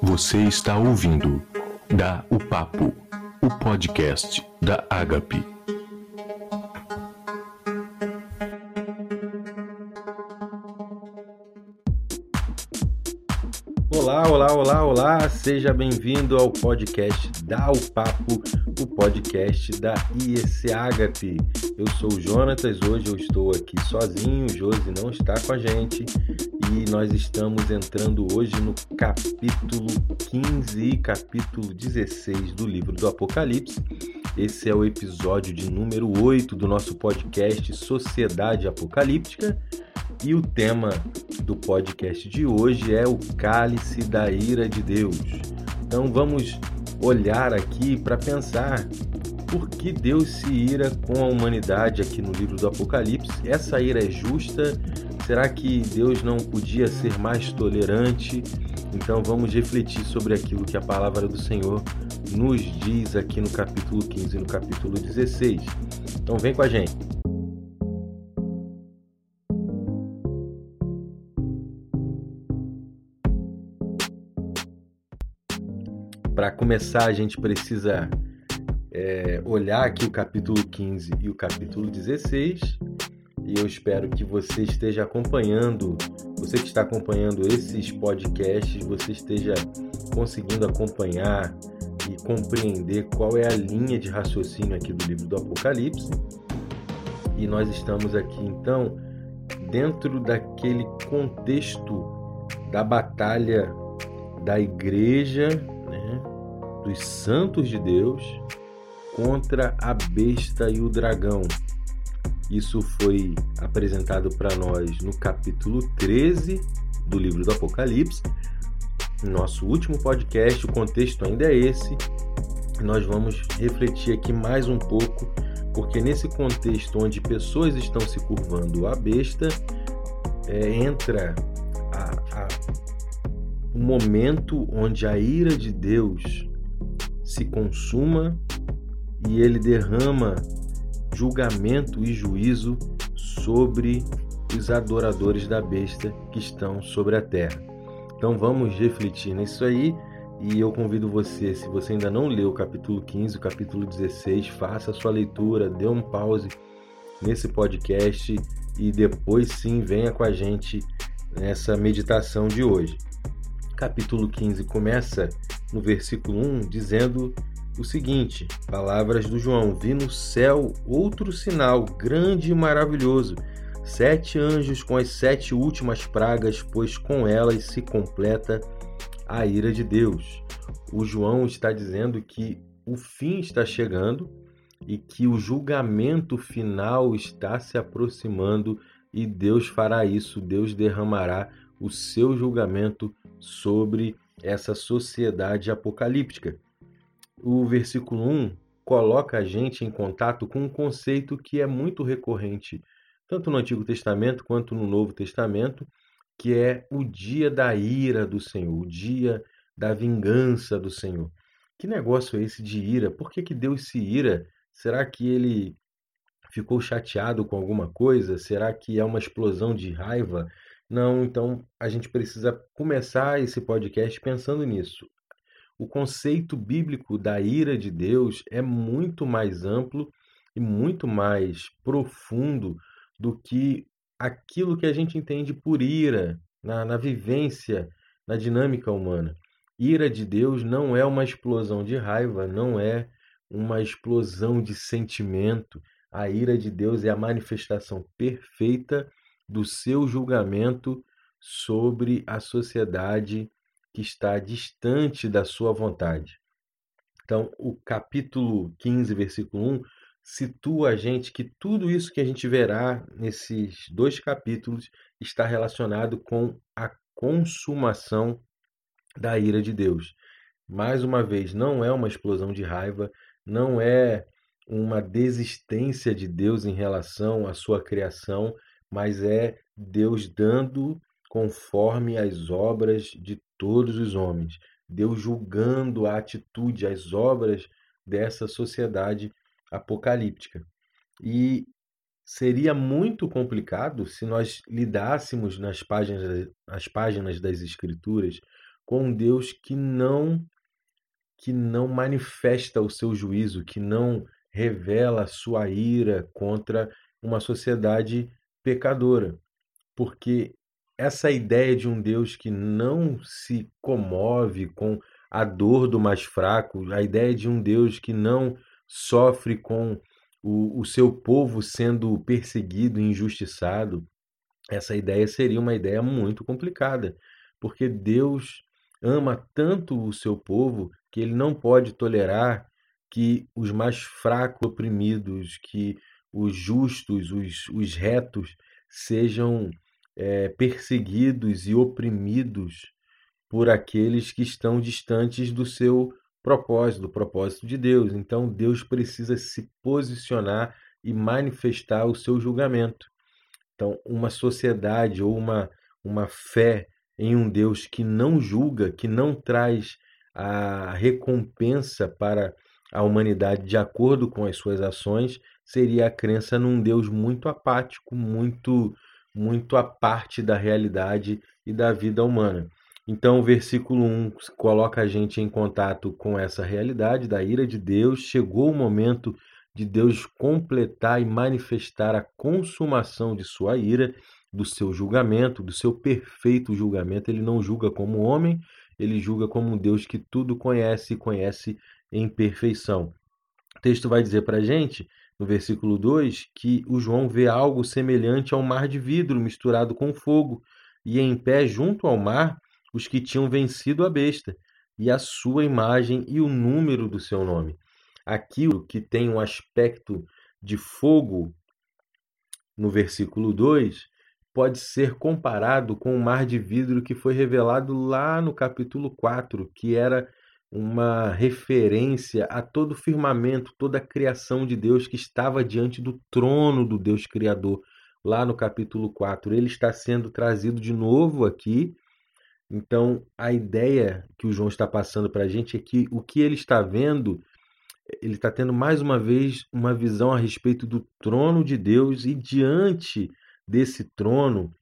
Você está ouvindo Da o Papo, o podcast da Agape. Olá, olá, olá, olá! Seja bem-vindo ao podcast Dá o Papo, o podcast da IEC Agape. Eu sou o Jonatas, hoje eu estou aqui sozinho, o Josi não está com a gente e nós estamos entrando hoje no capítulo 15 e capítulo 16 do livro do Apocalipse. Esse é o episódio de número 8 do nosso podcast Sociedade Apocalíptica. E o tema do podcast de hoje é o cálice da ira de Deus. Então vamos olhar aqui para pensar por que Deus se ira com a humanidade aqui no livro do Apocalipse. Essa ira é justa? Será que Deus não podia ser mais tolerante? Então vamos refletir sobre aquilo que a palavra do Senhor nos diz aqui no capítulo 15 e no capítulo 16. Então vem com a gente. Para começar, a gente precisa é, olhar aqui o capítulo 15 e o capítulo 16. E eu espero que você esteja acompanhando, você que está acompanhando esses podcasts, você esteja conseguindo acompanhar e compreender qual é a linha de raciocínio aqui do livro do Apocalipse. E nós estamos aqui então dentro daquele contexto da batalha da igreja dos santos de Deus contra a besta e o dragão. Isso foi apresentado para nós no capítulo 13 do livro do Apocalipse. Nosso último podcast, o contexto ainda é esse. Nós vamos refletir aqui mais um pouco, porque nesse contexto onde pessoas estão se curvando à besta, é, entra a, a, um momento onde a ira de Deus se consuma e ele derrama julgamento e juízo sobre os adoradores da besta que estão sobre a terra. Então vamos refletir nisso aí e eu convido você, se você ainda não leu o capítulo 15, o capítulo 16, faça a sua leitura, dê um pause nesse podcast e depois sim venha com a gente nessa meditação de hoje. Capítulo 15 começa no versículo 1, dizendo o seguinte: Palavras do João: Vi no céu outro sinal, grande e maravilhoso, sete anjos com as sete últimas pragas, pois com elas se completa a ira de Deus. O João está dizendo que o fim está chegando e que o julgamento final está se aproximando e Deus fará isso, Deus derramará o seu julgamento sobre essa sociedade apocalíptica. O versículo 1 coloca a gente em contato com um conceito que é muito recorrente, tanto no Antigo Testamento quanto no Novo Testamento, que é o dia da ira do Senhor, o dia da vingança do Senhor. Que negócio é esse de ira? Por que, que Deus se ira? Será que ele ficou chateado com alguma coisa? Será que é uma explosão de raiva? Não, então a gente precisa começar esse podcast pensando nisso. O conceito bíblico da ira de Deus é muito mais amplo e muito mais profundo do que aquilo que a gente entende por ira na, na vivência, na dinâmica humana. Ira de Deus não é uma explosão de raiva, não é uma explosão de sentimento. A ira de Deus é a manifestação perfeita do seu julgamento sobre a sociedade que está distante da sua vontade. Então, o capítulo 15, versículo 1, situa a gente que tudo isso que a gente verá nesses dois capítulos está relacionado com a consumação da ira de Deus. Mais uma vez, não é uma explosão de raiva, não é uma desistência de Deus em relação à sua criação, mas é Deus dando conforme as obras de todos os homens, Deus julgando a atitude, as obras dessa sociedade apocalíptica. E seria muito complicado se nós lidássemos nas páginas, nas páginas das Escrituras com um Deus que não que não manifesta o seu juízo, que não revela a sua ira contra uma sociedade pecadora. Porque essa ideia de um Deus que não se comove com a dor do mais fraco, a ideia de um Deus que não sofre com o, o seu povo sendo perseguido injustiçado, essa ideia seria uma ideia muito complicada, porque Deus ama tanto o seu povo que ele não pode tolerar que os mais fracos, oprimidos, que os justos, os, os retos sejam é, perseguidos e oprimidos por aqueles que estão distantes do seu propósito, do propósito de Deus. Então Deus precisa se posicionar e manifestar o seu julgamento. Então, uma sociedade ou uma, uma fé em um Deus que não julga, que não traz a recompensa para a humanidade de acordo com as suas ações, seria a crença num Deus muito apático, muito muito à parte da realidade e da vida humana. Então, o versículo 1 coloca a gente em contato com essa realidade da ira de Deus. Chegou o momento de Deus completar e manifestar a consumação de sua ira, do seu julgamento, do seu perfeito julgamento. Ele não julga como homem, ele julga como um Deus que tudo conhece e conhece em perfeição. O texto vai dizer para a gente, no versículo 2, que o João vê algo semelhante ao mar de vidro misturado com fogo, e em pé junto ao mar os que tinham vencido a besta, e a sua imagem e o número do seu nome. Aquilo que tem um aspecto de fogo, no versículo 2, pode ser comparado com o mar de vidro que foi revelado lá no capítulo 4, que era uma referência a todo o firmamento, toda a criação de Deus que estava diante do trono do Deus Criador, lá no capítulo 4. Ele está sendo trazido de novo aqui. Então, a ideia que o João está passando para a gente é que o que ele está vendo, ele está tendo mais uma vez uma visão a respeito do trono de Deus e diante desse trono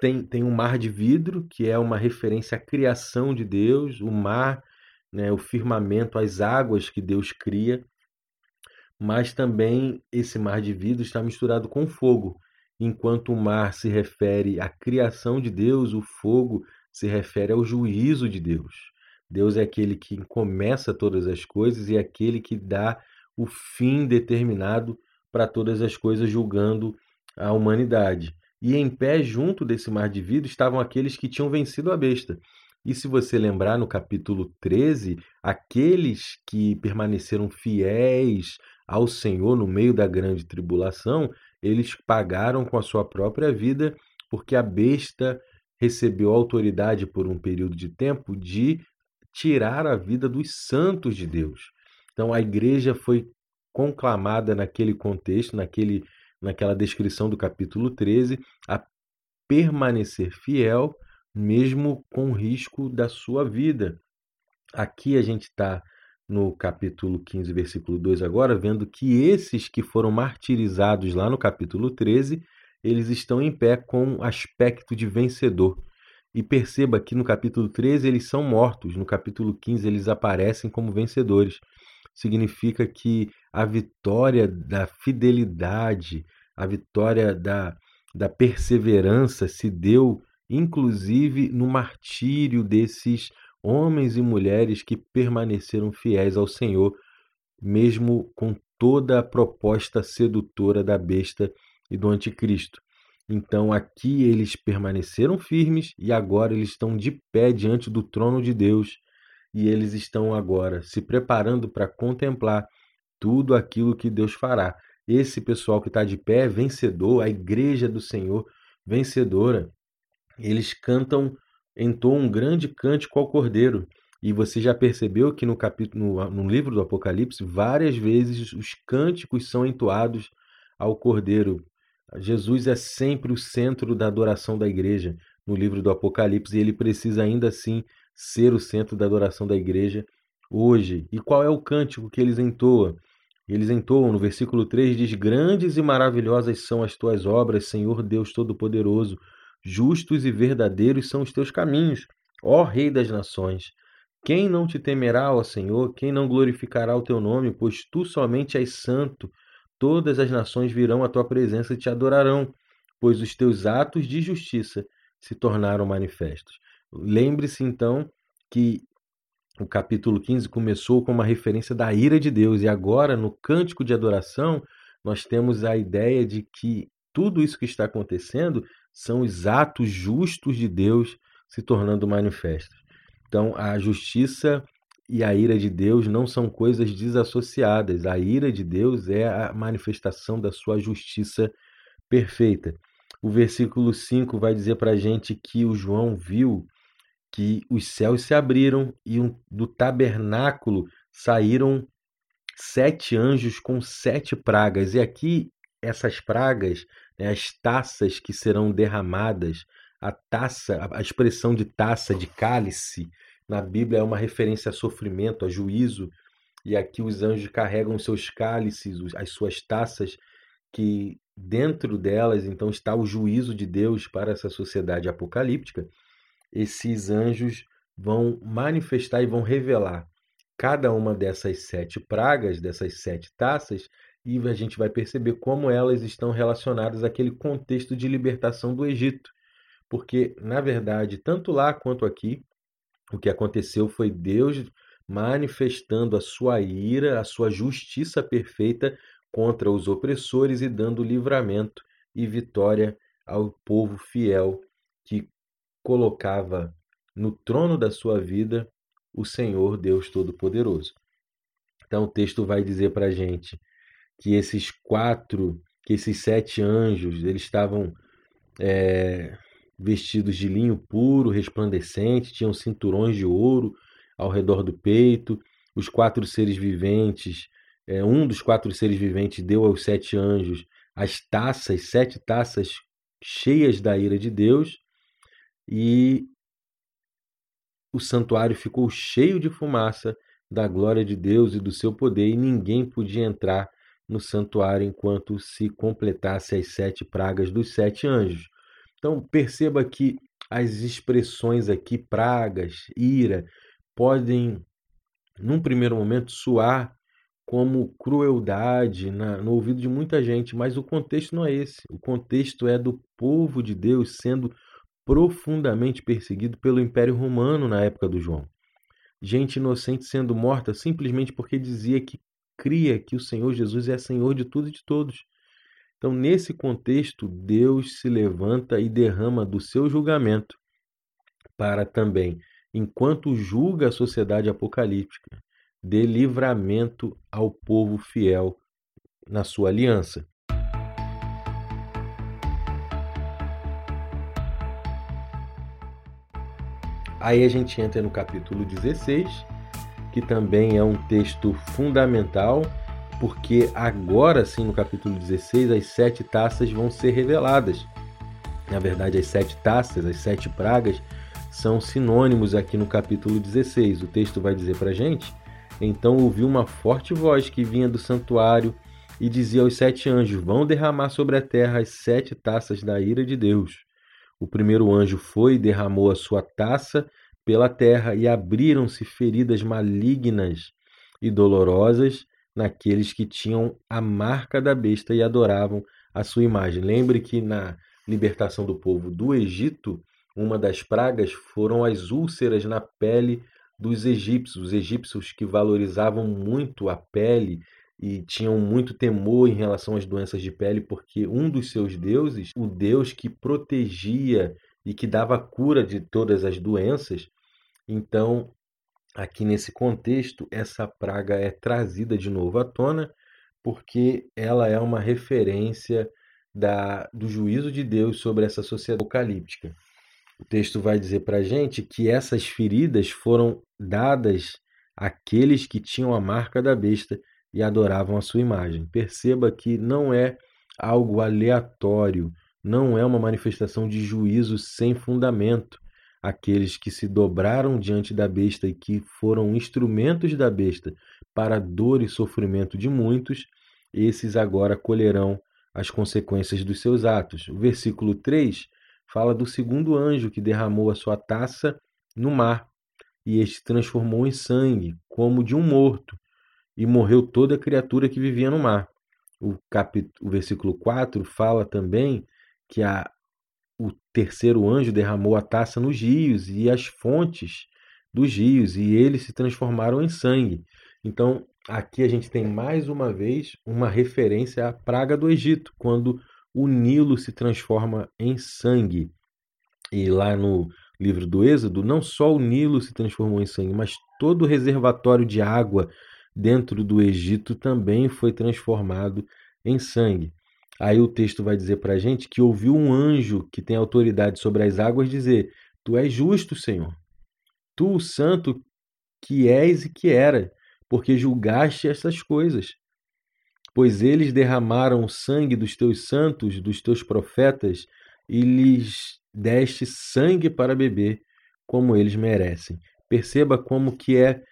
tem, tem um mar de vidro, que é uma referência à criação de Deus, o mar né, o firmamento, as águas que Deus cria, mas também esse mar de vidro está misturado com fogo. Enquanto o mar se refere à criação de Deus, o fogo se refere ao juízo de Deus. Deus é aquele que começa todas as coisas e é aquele que dá o fim determinado para todas as coisas, julgando a humanidade. E em pé, junto desse mar de vidro, estavam aqueles que tinham vencido a besta. E se você lembrar no capítulo 13, aqueles que permaneceram fiéis ao Senhor no meio da grande tribulação, eles pagaram com a sua própria vida, porque a besta recebeu autoridade por um período de tempo de tirar a vida dos santos de Deus. Então a igreja foi conclamada naquele contexto, naquele, naquela descrição do capítulo 13, a permanecer fiel mesmo com risco da sua vida. Aqui a gente está no capítulo 15, versículo 2 agora, vendo que esses que foram martirizados lá no capítulo 13, eles estão em pé com aspecto de vencedor. E perceba que no capítulo 13 eles são mortos, no capítulo 15 eles aparecem como vencedores. Significa que a vitória da fidelidade, a vitória da, da perseverança se deu inclusive no martírio desses homens e mulheres que permaneceram fiéis ao Senhor, mesmo com toda a proposta sedutora da besta e do anticristo. Então aqui eles permaneceram firmes e agora eles estão de pé diante do trono de Deus e eles estão agora se preparando para contemplar tudo aquilo que Deus fará. Esse pessoal que está de pé é vencedor, a igreja do Senhor vencedora eles cantam, entoam um grande cântico ao Cordeiro. E você já percebeu que no capítulo, no, no livro do Apocalipse, várias vezes os cânticos são entoados ao Cordeiro. Jesus é sempre o centro da adoração da igreja no livro do Apocalipse e ele precisa ainda assim ser o centro da adoração da igreja hoje. E qual é o cântico que eles entoam? Eles entoam no versículo 3 diz: Grandes e maravilhosas são as tuas obras, Senhor Deus Todo-Poderoso. Justos e verdadeiros são os teus caminhos, ó Rei das nações. Quem não te temerá, ó Senhor? Quem não glorificará o teu nome? Pois tu somente és santo. Todas as nações virão à tua presença e te adorarão, pois os teus atos de justiça se tornaram manifestos. Lembre-se então que o capítulo 15 começou com uma referência da ira de Deus, e agora no cântico de adoração nós temos a ideia de que tudo isso que está acontecendo são os atos justos de Deus se tornando manifestos. Então, a justiça e a ira de Deus não são coisas desassociadas. A ira de Deus é a manifestação da sua justiça perfeita. O versículo 5 vai dizer para a gente que o João viu que os céus se abriram e do tabernáculo saíram sete anjos com sete pragas. E aqui essas pragas, né, as taças que serão derramadas, a taça, a expressão de taça, de cálice, na Bíblia é uma referência a sofrimento, a juízo. E aqui os anjos carregam seus cálices, as suas taças, que dentro delas então está o juízo de Deus para essa sociedade apocalíptica esses anjos vão manifestar e vão revelar cada uma dessas sete pragas, dessas sete taças, e a gente vai perceber como elas estão relacionadas àquele contexto de libertação do Egito. Porque, na verdade, tanto lá quanto aqui, o que aconteceu foi Deus manifestando a sua ira, a sua justiça perfeita contra os opressores e dando livramento e vitória ao povo fiel que colocava no trono da sua vida o Senhor Deus Todo-Poderoso. Então o texto vai dizer para a gente que esses quatro, que esses sete anjos, eles estavam é, vestidos de linho puro, resplandecente, tinham cinturões de ouro ao redor do peito. Os quatro seres viventes, é, um dos quatro seres viventes deu aos sete anjos as taças, sete taças cheias da ira de Deus, e o santuário ficou cheio de fumaça da glória de Deus e do seu poder, e ninguém podia entrar no santuário enquanto se completasse as sete pragas dos sete anjos. Então perceba que as expressões aqui, pragas, ira, podem, num primeiro momento, soar como crueldade na, no ouvido de muita gente, mas o contexto não é esse. O contexto é do povo de Deus sendo profundamente perseguido pelo Império Romano na época do João. Gente inocente sendo morta simplesmente porque dizia que cria que o Senhor Jesus é Senhor de tudo e de todos. Então, nesse contexto, Deus se levanta e derrama do seu julgamento para também, enquanto julga a sociedade apocalíptica, dê livramento ao povo fiel na sua aliança. Aí a gente entra no capítulo 16, que também é um texto fundamental, porque agora sim, no capítulo 16, as sete taças vão ser reveladas. Na verdade, as sete taças, as sete pragas, são sinônimos aqui no capítulo 16. O texto vai dizer para gente: Então ouviu uma forte voz que vinha do santuário e dizia aos sete anjos: Vão derramar sobre a terra as sete taças da ira de Deus. O primeiro anjo foi e derramou a sua taça pela terra, e abriram-se feridas malignas e dolorosas naqueles que tinham a marca da besta e adoravam a sua imagem. Lembre que na libertação do povo do Egito, uma das pragas foram as úlceras na pele dos egípcios. Os egípcios que valorizavam muito a pele e tinham muito temor em relação às doenças de pele, porque um dos seus deuses, o deus que protegia e que dava cura de todas as doenças, então aqui nesse contexto, essa praga é trazida de novo à tona, porque ela é uma referência da, do juízo de Deus sobre essa sociedade apocalíptica. O texto vai dizer para a gente que essas feridas foram dadas àqueles que tinham a marca da besta e adoravam a sua imagem. Perceba que não é algo aleatório, não é uma manifestação de juízo sem fundamento. Aqueles que se dobraram diante da besta e que foram instrumentos da besta para dor e sofrimento de muitos, esses agora colherão as consequências dos seus atos. O versículo 3 fala do segundo anjo que derramou a sua taça no mar, e este transformou em sangue, como de um morto, e morreu toda a criatura que vivia no mar. O, capítulo, o versículo 4 fala também que a, o terceiro anjo derramou a taça nos rios e as fontes dos rios, e eles se transformaram em sangue. Então, aqui a gente tem mais uma vez uma referência à praga do Egito, quando o Nilo se transforma em sangue. E lá no livro do Êxodo, não só o Nilo se transformou em sangue, mas todo o reservatório de água dentro do Egito também foi transformado em sangue. Aí o texto vai dizer para a gente que ouviu um anjo que tem autoridade sobre as águas dizer: Tu és justo, Senhor. Tu, o santo que és e que era, porque julgaste estas coisas. Pois eles derramaram o sangue dos teus santos, dos teus profetas, e lhes deste sangue para beber, como eles merecem. Perceba como que é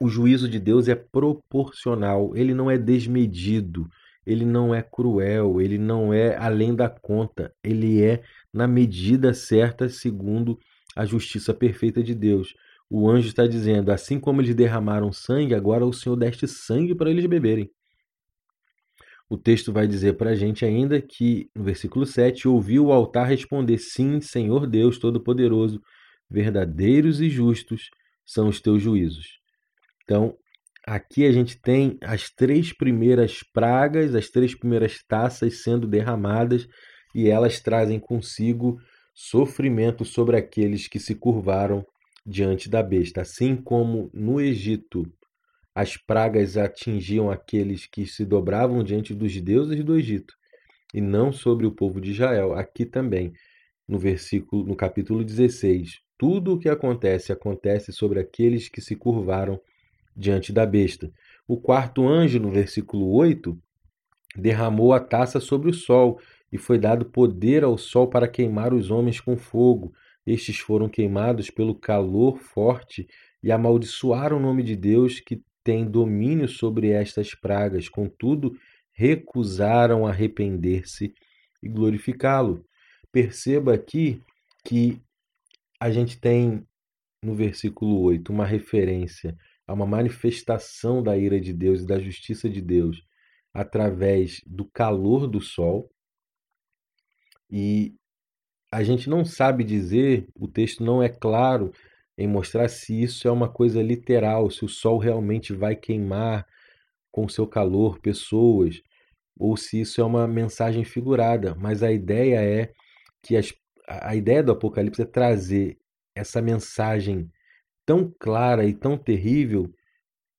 o juízo de Deus é proporcional, ele não é desmedido ele não é cruel, ele não é além da conta, ele é na medida certa, segundo a justiça perfeita de Deus. O anjo está dizendo: assim como eles derramaram sangue, agora o Senhor deste sangue para eles beberem. O texto vai dizer para a gente ainda que, no versículo 7, ouviu o altar responder: Sim, Senhor Deus Todo-Poderoso, verdadeiros e justos são os teus juízos. Então, Aqui a gente tem as três primeiras pragas, as três primeiras taças sendo derramadas e elas trazem consigo sofrimento sobre aqueles que se curvaram diante da besta. Assim como no Egito as pragas atingiam aqueles que se dobravam diante dos deuses do Egito e não sobre o povo de Israel. Aqui também, no versículo, no capítulo 16, tudo o que acontece acontece sobre aqueles que se curvaram diante da besta. O quarto anjo, no versículo 8, derramou a taça sobre o sol, e foi dado poder ao sol para queimar os homens com fogo. Estes foram queimados pelo calor forte e amaldiçoaram o nome de Deus que tem domínio sobre estas pragas. Contudo, recusaram arrepender-se e glorificá-lo. Perceba aqui que a gente tem no versículo 8 uma referência a uma manifestação da ira de Deus e da justiça de Deus através do calor do sol. E a gente não sabe dizer, o texto não é claro em mostrar se isso é uma coisa literal, se o sol realmente vai queimar com seu calor pessoas, ou se isso é uma mensagem figurada. Mas a ideia é que as, a ideia do Apocalipse é trazer essa mensagem tão clara e tão terrível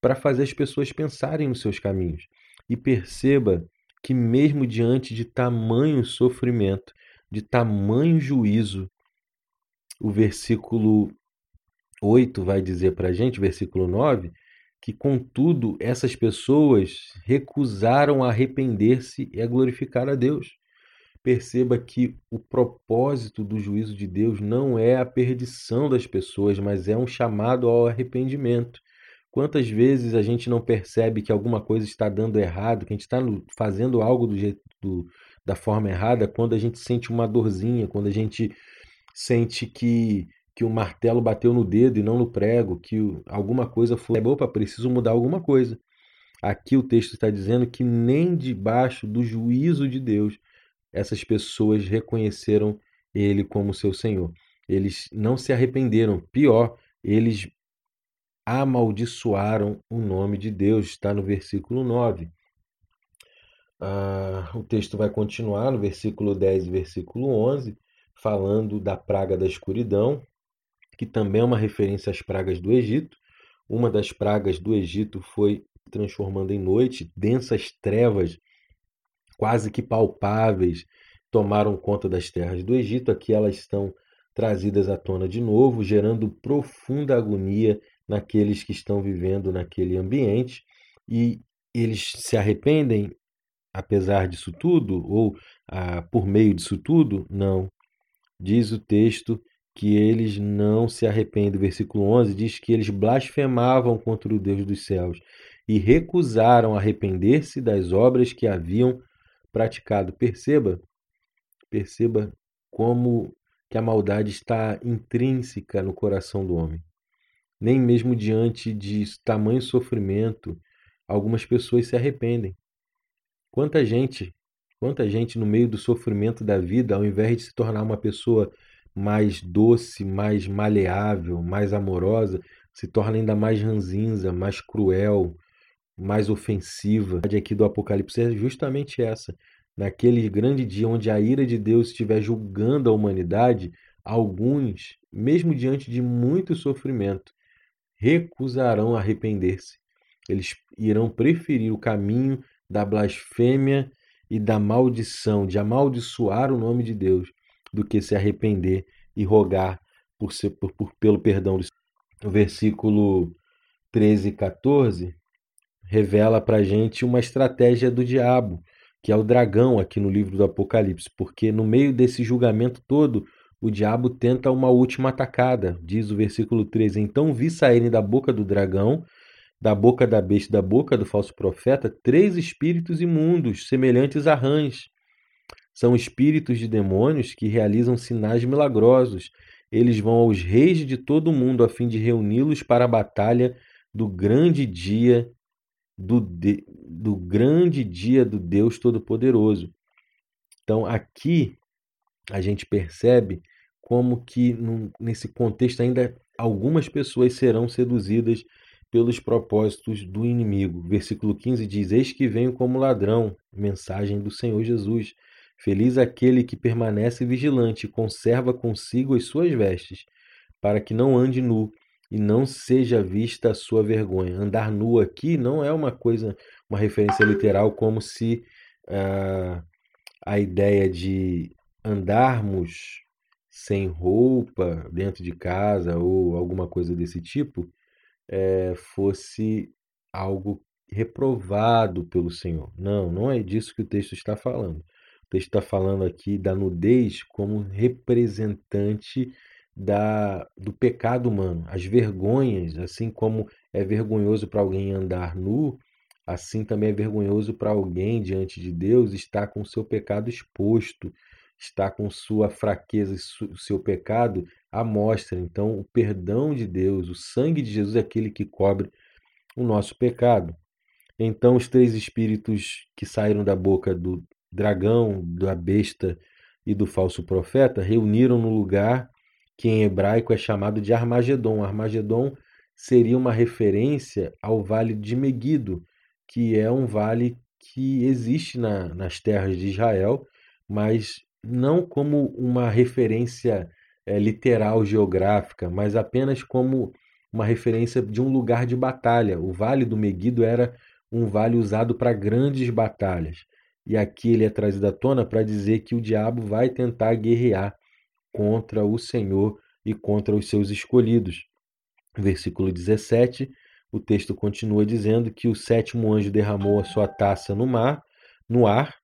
para fazer as pessoas pensarem nos seus caminhos. E perceba que, mesmo diante de tamanho sofrimento, de tamanho juízo, o versículo 8 vai dizer para a gente, versículo 9, que, contudo, essas pessoas recusaram a arrepender-se e a glorificar a Deus perceba que o propósito do juízo de Deus não é a perdição das pessoas, mas é um chamado ao arrependimento. Quantas vezes a gente não percebe que alguma coisa está dando errado, que a gente está fazendo algo do jeito do, da forma errada, quando a gente sente uma dorzinha, quando a gente sente que que o martelo bateu no dedo e não no prego, que alguma coisa foi, opa, preciso mudar alguma coisa. Aqui o texto está dizendo que nem debaixo do juízo de Deus essas pessoas reconheceram ele como seu Senhor. Eles não se arrependeram, pior, eles amaldiçoaram o nome de Deus, está no versículo 9. Ah, o texto vai continuar no versículo 10 e versículo 11, falando da praga da escuridão, que também é uma referência às pragas do Egito. Uma das pragas do Egito foi transformando em noite, densas trevas quase que palpáveis tomaram conta das terras do Egito. Aqui elas estão trazidas à tona de novo, gerando profunda agonia naqueles que estão vivendo naquele ambiente e eles se arrependem apesar disso tudo ou ah, por meio disso tudo? Não. Diz o texto que eles não se arrependem. Versículo 11 diz que eles blasfemavam contra o Deus dos céus e recusaram arrepender-se das obras que haviam praticado. Perceba, perceba como que a maldade está intrínseca no coração do homem. Nem mesmo diante de tamanho sofrimento, algumas pessoas se arrependem. Quanta gente, quanta gente no meio do sofrimento da vida, ao invés de se tornar uma pessoa mais doce, mais maleável, mais amorosa, se torna ainda mais ranzinza, mais cruel, mais ofensiva. Aqui do Apocalipse é justamente essa. Naquele grande dia onde a ira de Deus estiver julgando a humanidade, alguns, mesmo diante de muito sofrimento, recusarão arrepender-se. Eles irão preferir o caminho da blasfêmia e da maldição, de amaldiçoar o nome de Deus, do que se arrepender e rogar por, ser, por, por pelo perdão. O versículo 13 e 14 revela para a gente uma estratégia do diabo, que é o dragão aqui no livro do Apocalipse, porque no meio desse julgamento todo, o diabo tenta uma última atacada, diz o versículo 13. Então vi saírem da boca do dragão, da boca da besta, da boca do falso profeta, três espíritos imundos, semelhantes a rãs, são espíritos de demônios que realizam sinais milagrosos. Eles vão aos reis de todo o mundo a fim de reuni-los para a batalha do grande dia do, de, do grande dia do Deus Todo-Poderoso. Então aqui a gente percebe como que num, nesse contexto ainda algumas pessoas serão seduzidas pelos propósitos do inimigo. Versículo 15 diz: Eis que venho como ladrão, mensagem do Senhor Jesus. Feliz aquele que permanece vigilante e conserva consigo as suas vestes, para que não ande nu e não seja vista a sua vergonha. Andar nu aqui não é uma coisa, uma referência literal, como se ah, a ideia de andarmos sem roupa dentro de casa ou alguma coisa desse tipo é, fosse algo reprovado pelo Senhor. Não, não é disso que o texto está falando texto está falando aqui da nudez como representante da, do pecado humano, as vergonhas, assim como é vergonhoso para alguém andar nu, assim também é vergonhoso para alguém diante de Deus estar com o seu pecado exposto, estar com sua fraqueza e seu pecado à mostra. Então, o perdão de Deus, o sangue de Jesus é aquele que cobre o nosso pecado. Então, os três espíritos que saíram da boca do, dragão, da besta e do falso profeta reuniram no lugar que em hebraico é chamado de Armagedon. Armagedon seria uma referência ao vale de Meguido, que é um vale que existe na, nas terras de Israel, mas não como uma referência é, literal geográfica, mas apenas como uma referência de um lugar de batalha. O vale do Meguido era um vale usado para grandes batalhas. E aqui ele é trazido à tona para dizer que o diabo vai tentar guerrear contra o Senhor e contra os seus escolhidos. Versículo 17, o texto continua dizendo que o sétimo anjo derramou a sua taça no mar, no ar,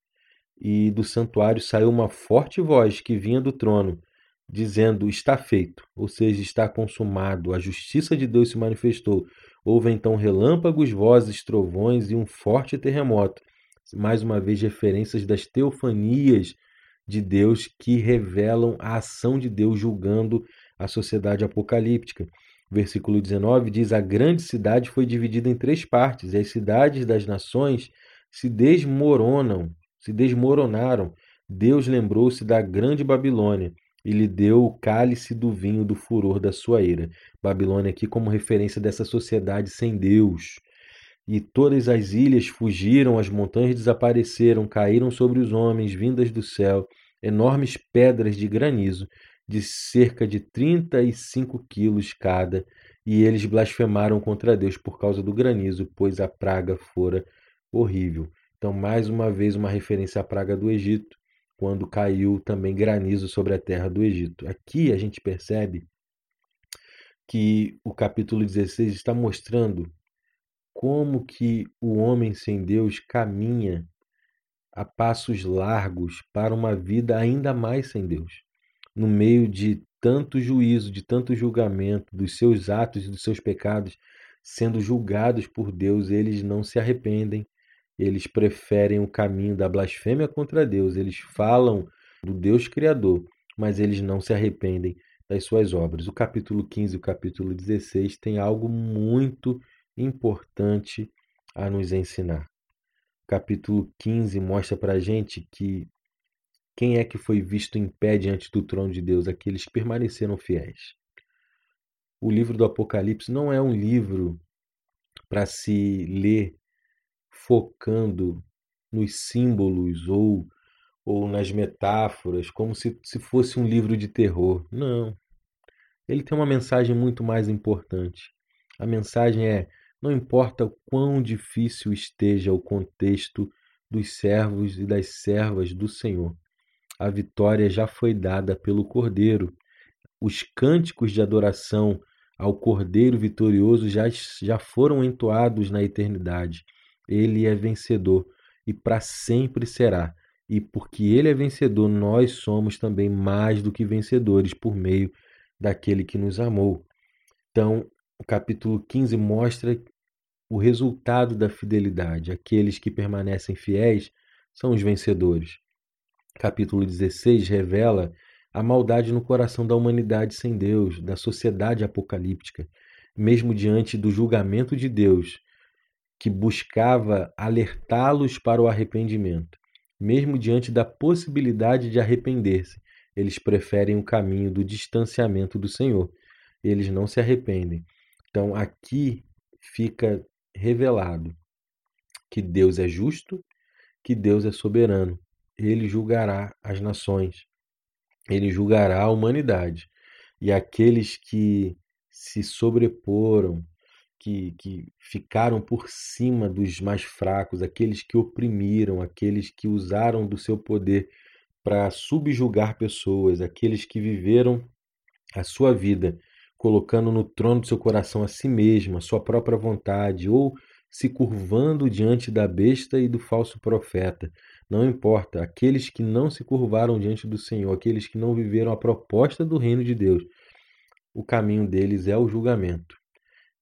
e do santuário saiu uma forte voz que vinha do trono, dizendo: Está feito, ou seja, está consumado, a justiça de Deus se manifestou. Houve então relâmpagos, vozes, trovões e um forte terremoto mais uma vez, referências das teofanias de Deus que revelam a ação de Deus julgando a sociedade apocalíptica. Versículo 19 diz: A grande cidade foi dividida em três partes, e as cidades das nações se desmoronam, se desmoronaram. Deus lembrou-se da grande Babilônia e lhe deu o cálice do vinho do furor da sua ira. Babilônia aqui como referência dessa sociedade sem Deus, e todas as ilhas fugiram, as montanhas desapareceram, caíram sobre os homens, vindas do céu, enormes pedras de granizo, de cerca de 35 quilos cada, e eles blasfemaram contra Deus por causa do granizo, pois a praga fora horrível. Então, mais uma vez, uma referência à praga do Egito, quando caiu também granizo sobre a terra do Egito. Aqui a gente percebe que o capítulo 16 está mostrando como que o homem sem Deus caminha a passos largos para uma vida ainda mais sem Deus, no meio de tanto juízo, de tanto julgamento dos seus atos e dos seus pecados sendo julgados por Deus, eles não se arrependem, eles preferem o caminho da blasfêmia contra Deus, eles falam do Deus Criador, mas eles não se arrependem das suas obras. O capítulo 15 e o capítulo 16 tem algo muito importante a nos ensinar. Capítulo 15 mostra para a gente que quem é que foi visto em pé diante do trono de Deus? Aqueles que permaneceram fiéis. O livro do Apocalipse não é um livro para se ler focando nos símbolos ou, ou nas metáforas, como se, se fosse um livro de terror. Não. Ele tem uma mensagem muito mais importante. A mensagem é: não importa o quão difícil esteja o contexto dos servos e das servas do Senhor, a vitória já foi dada pelo Cordeiro. Os cânticos de adoração ao Cordeiro vitorioso já, já foram entoados na eternidade. Ele é vencedor e para sempre será. E porque ele é vencedor, nós somos também mais do que vencedores por meio daquele que nos amou. Então, o capítulo 15 mostra o resultado da fidelidade. Aqueles que permanecem fiéis são os vencedores. Capítulo 16 revela a maldade no coração da humanidade sem Deus, da sociedade apocalíptica, mesmo diante do julgamento de Deus, que buscava alertá-los para o arrependimento. Mesmo diante da possibilidade de arrepender-se, eles preferem o caminho do distanciamento do Senhor. Eles não se arrependem. Então aqui fica revelado que Deus é justo, que Deus é soberano. Ele julgará as nações ele julgará a humanidade. E aqueles que se sobreporam, que, que ficaram por cima dos mais fracos, aqueles que oprimiram, aqueles que usaram do seu poder para subjugar pessoas, aqueles que viveram a sua vida colocando no trono do seu coração a si mesmo, a sua própria vontade, ou se curvando diante da besta e do falso profeta, não importa, aqueles que não se curvaram diante do Senhor, aqueles que não viveram a proposta do reino de Deus, o caminho deles é o julgamento.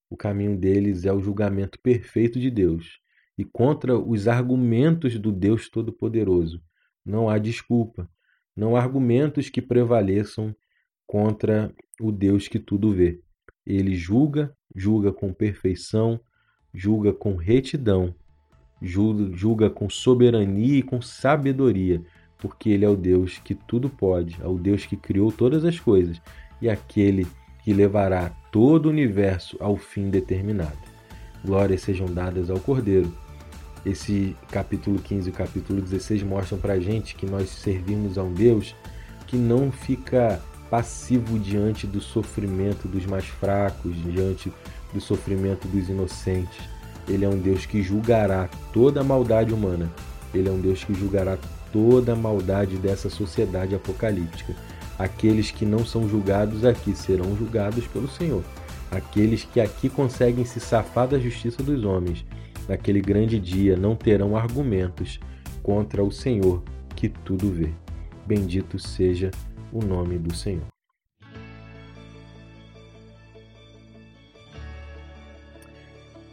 O caminho deles é o julgamento perfeito de Deus. E contra os argumentos do Deus Todo-Poderoso, não há desculpa, não há argumentos que prevaleçam contra o Deus que tudo vê. Ele julga, julga com perfeição, julga com retidão julga, julga com soberania e com sabedoria, porque Ele é o Deus que tudo pode, é o Deus que criou todas as coisas e aquele que levará todo o universo ao fim determinado. Glórias sejam dadas ao Cordeiro. Esse capítulo 15 e capítulo 16 mostram para a gente que nós servimos a um Deus que não fica passivo diante do sofrimento dos mais fracos, diante do sofrimento dos inocentes ele é um Deus que julgará toda a maldade humana. Ele é um Deus que julgará toda a maldade dessa sociedade apocalíptica. Aqueles que não são julgados aqui serão julgados pelo Senhor. Aqueles que aqui conseguem se safar da justiça dos homens, naquele grande dia não terão argumentos contra o Senhor que tudo vê. Bendito seja o nome do Senhor.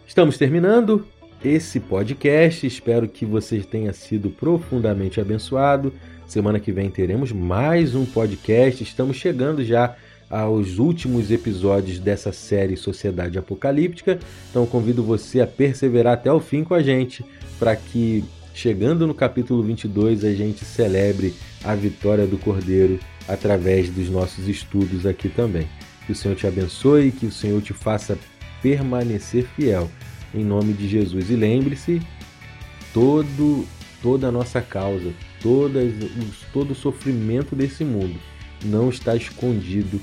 Estamos terminando esse podcast. Espero que você tenha sido profundamente abençoado. Semana que vem teremos mais um podcast. Estamos chegando já aos últimos episódios dessa série Sociedade Apocalíptica. Então convido você a perseverar até o fim com a gente, para que chegando no capítulo 22 a gente celebre a vitória do Cordeiro através dos nossos estudos aqui também. Que o Senhor te abençoe, que o Senhor te faça permanecer fiel em nome de Jesus. E lembre-se, todo toda a nossa causa, todas, todo o sofrimento desse mundo não está escondido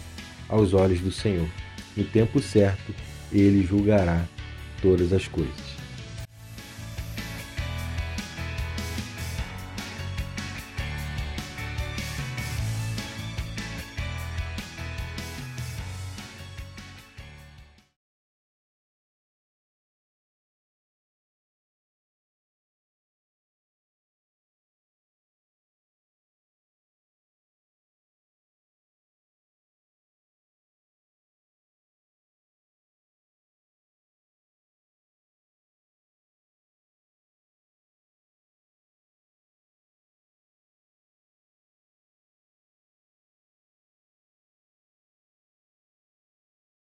aos olhos do Senhor. No tempo certo, ele julgará todas as coisas.